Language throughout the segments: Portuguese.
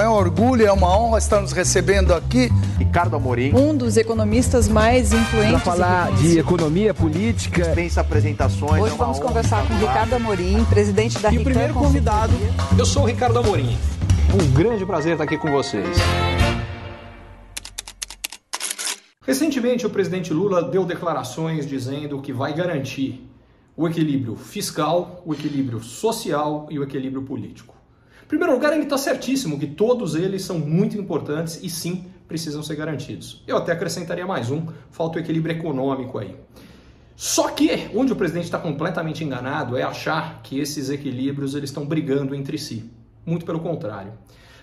É um orgulho, é uma honra estar nos recebendo aqui. Ricardo Amorim. Um dos economistas mais influentes. Para falar de economia política. Dispensa apresentações. Hoje vamos conversar com Ricardo Amorim, presidente da E o primeiro convidado, eu sou o Ricardo Amorim. Um grande prazer estar aqui com vocês. Recentemente, o presidente Lula deu declarações dizendo que vai garantir o equilíbrio fiscal, o equilíbrio social e o equilíbrio político. Em primeiro lugar, ele está certíssimo que todos eles são muito importantes e sim precisam ser garantidos. Eu até acrescentaria mais um: falta o equilíbrio econômico aí. Só que onde o presidente está completamente enganado é achar que esses equilíbrios eles estão brigando entre si. Muito pelo contrário.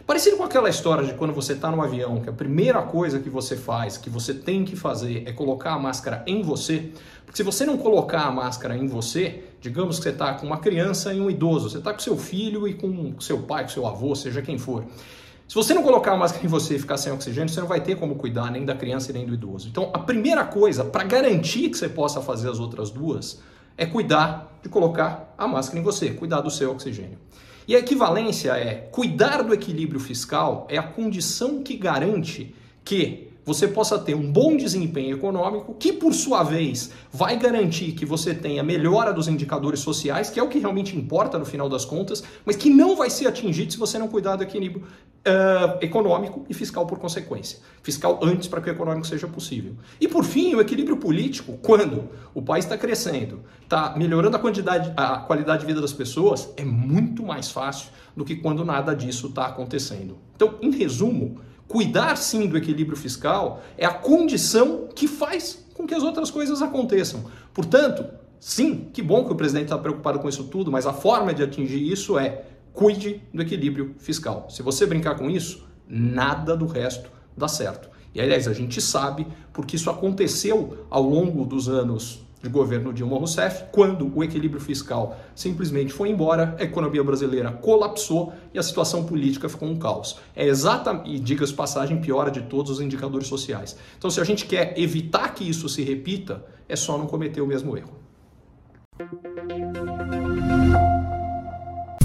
Parecido com aquela história de quando você está no avião, que a primeira coisa que você faz, que você tem que fazer, é colocar a máscara em você. Porque se você não colocar a máscara em você, digamos que você está com uma criança e um idoso, você está com seu filho e com seu pai, com seu avô, seja quem for. Se você não colocar a máscara em você e ficar sem oxigênio, você não vai ter como cuidar nem da criança e nem do idoso. Então, a primeira coisa, para garantir que você possa fazer as outras duas, é cuidar de colocar a máscara em você, cuidar do seu oxigênio. E a equivalência é cuidar do equilíbrio fiscal é a condição que garante que você possa ter um bom desempenho econômico, que por sua vez vai garantir que você tenha melhora dos indicadores sociais, que é o que realmente importa no final das contas, mas que não vai ser atingido se você não cuidar do equilíbrio uh, econômico e fiscal por consequência. Fiscal antes para que o econômico seja possível. E por fim, o equilíbrio político, quando o país está crescendo, está melhorando a, quantidade, a qualidade de vida das pessoas, é muito mais fácil do que quando nada disso está acontecendo. Então, em resumo, cuidar sim do equilíbrio fiscal é a condição que faz com que as outras coisas aconteçam. Portanto, sim, que bom que o presidente está preocupado com isso tudo, mas a forma de atingir isso é cuide do equilíbrio fiscal. Se você brincar com isso, nada do resto dá certo. E aliás, a gente sabe porque isso aconteceu ao longo dos anos de governo Dilma Rousseff, quando o equilíbrio fiscal simplesmente foi embora, a economia brasileira colapsou e a situação política ficou um caos. É exatamente, e diga-se passagem, piora de todos os indicadores sociais. Então, se a gente quer evitar que isso se repita, é só não cometer o mesmo erro.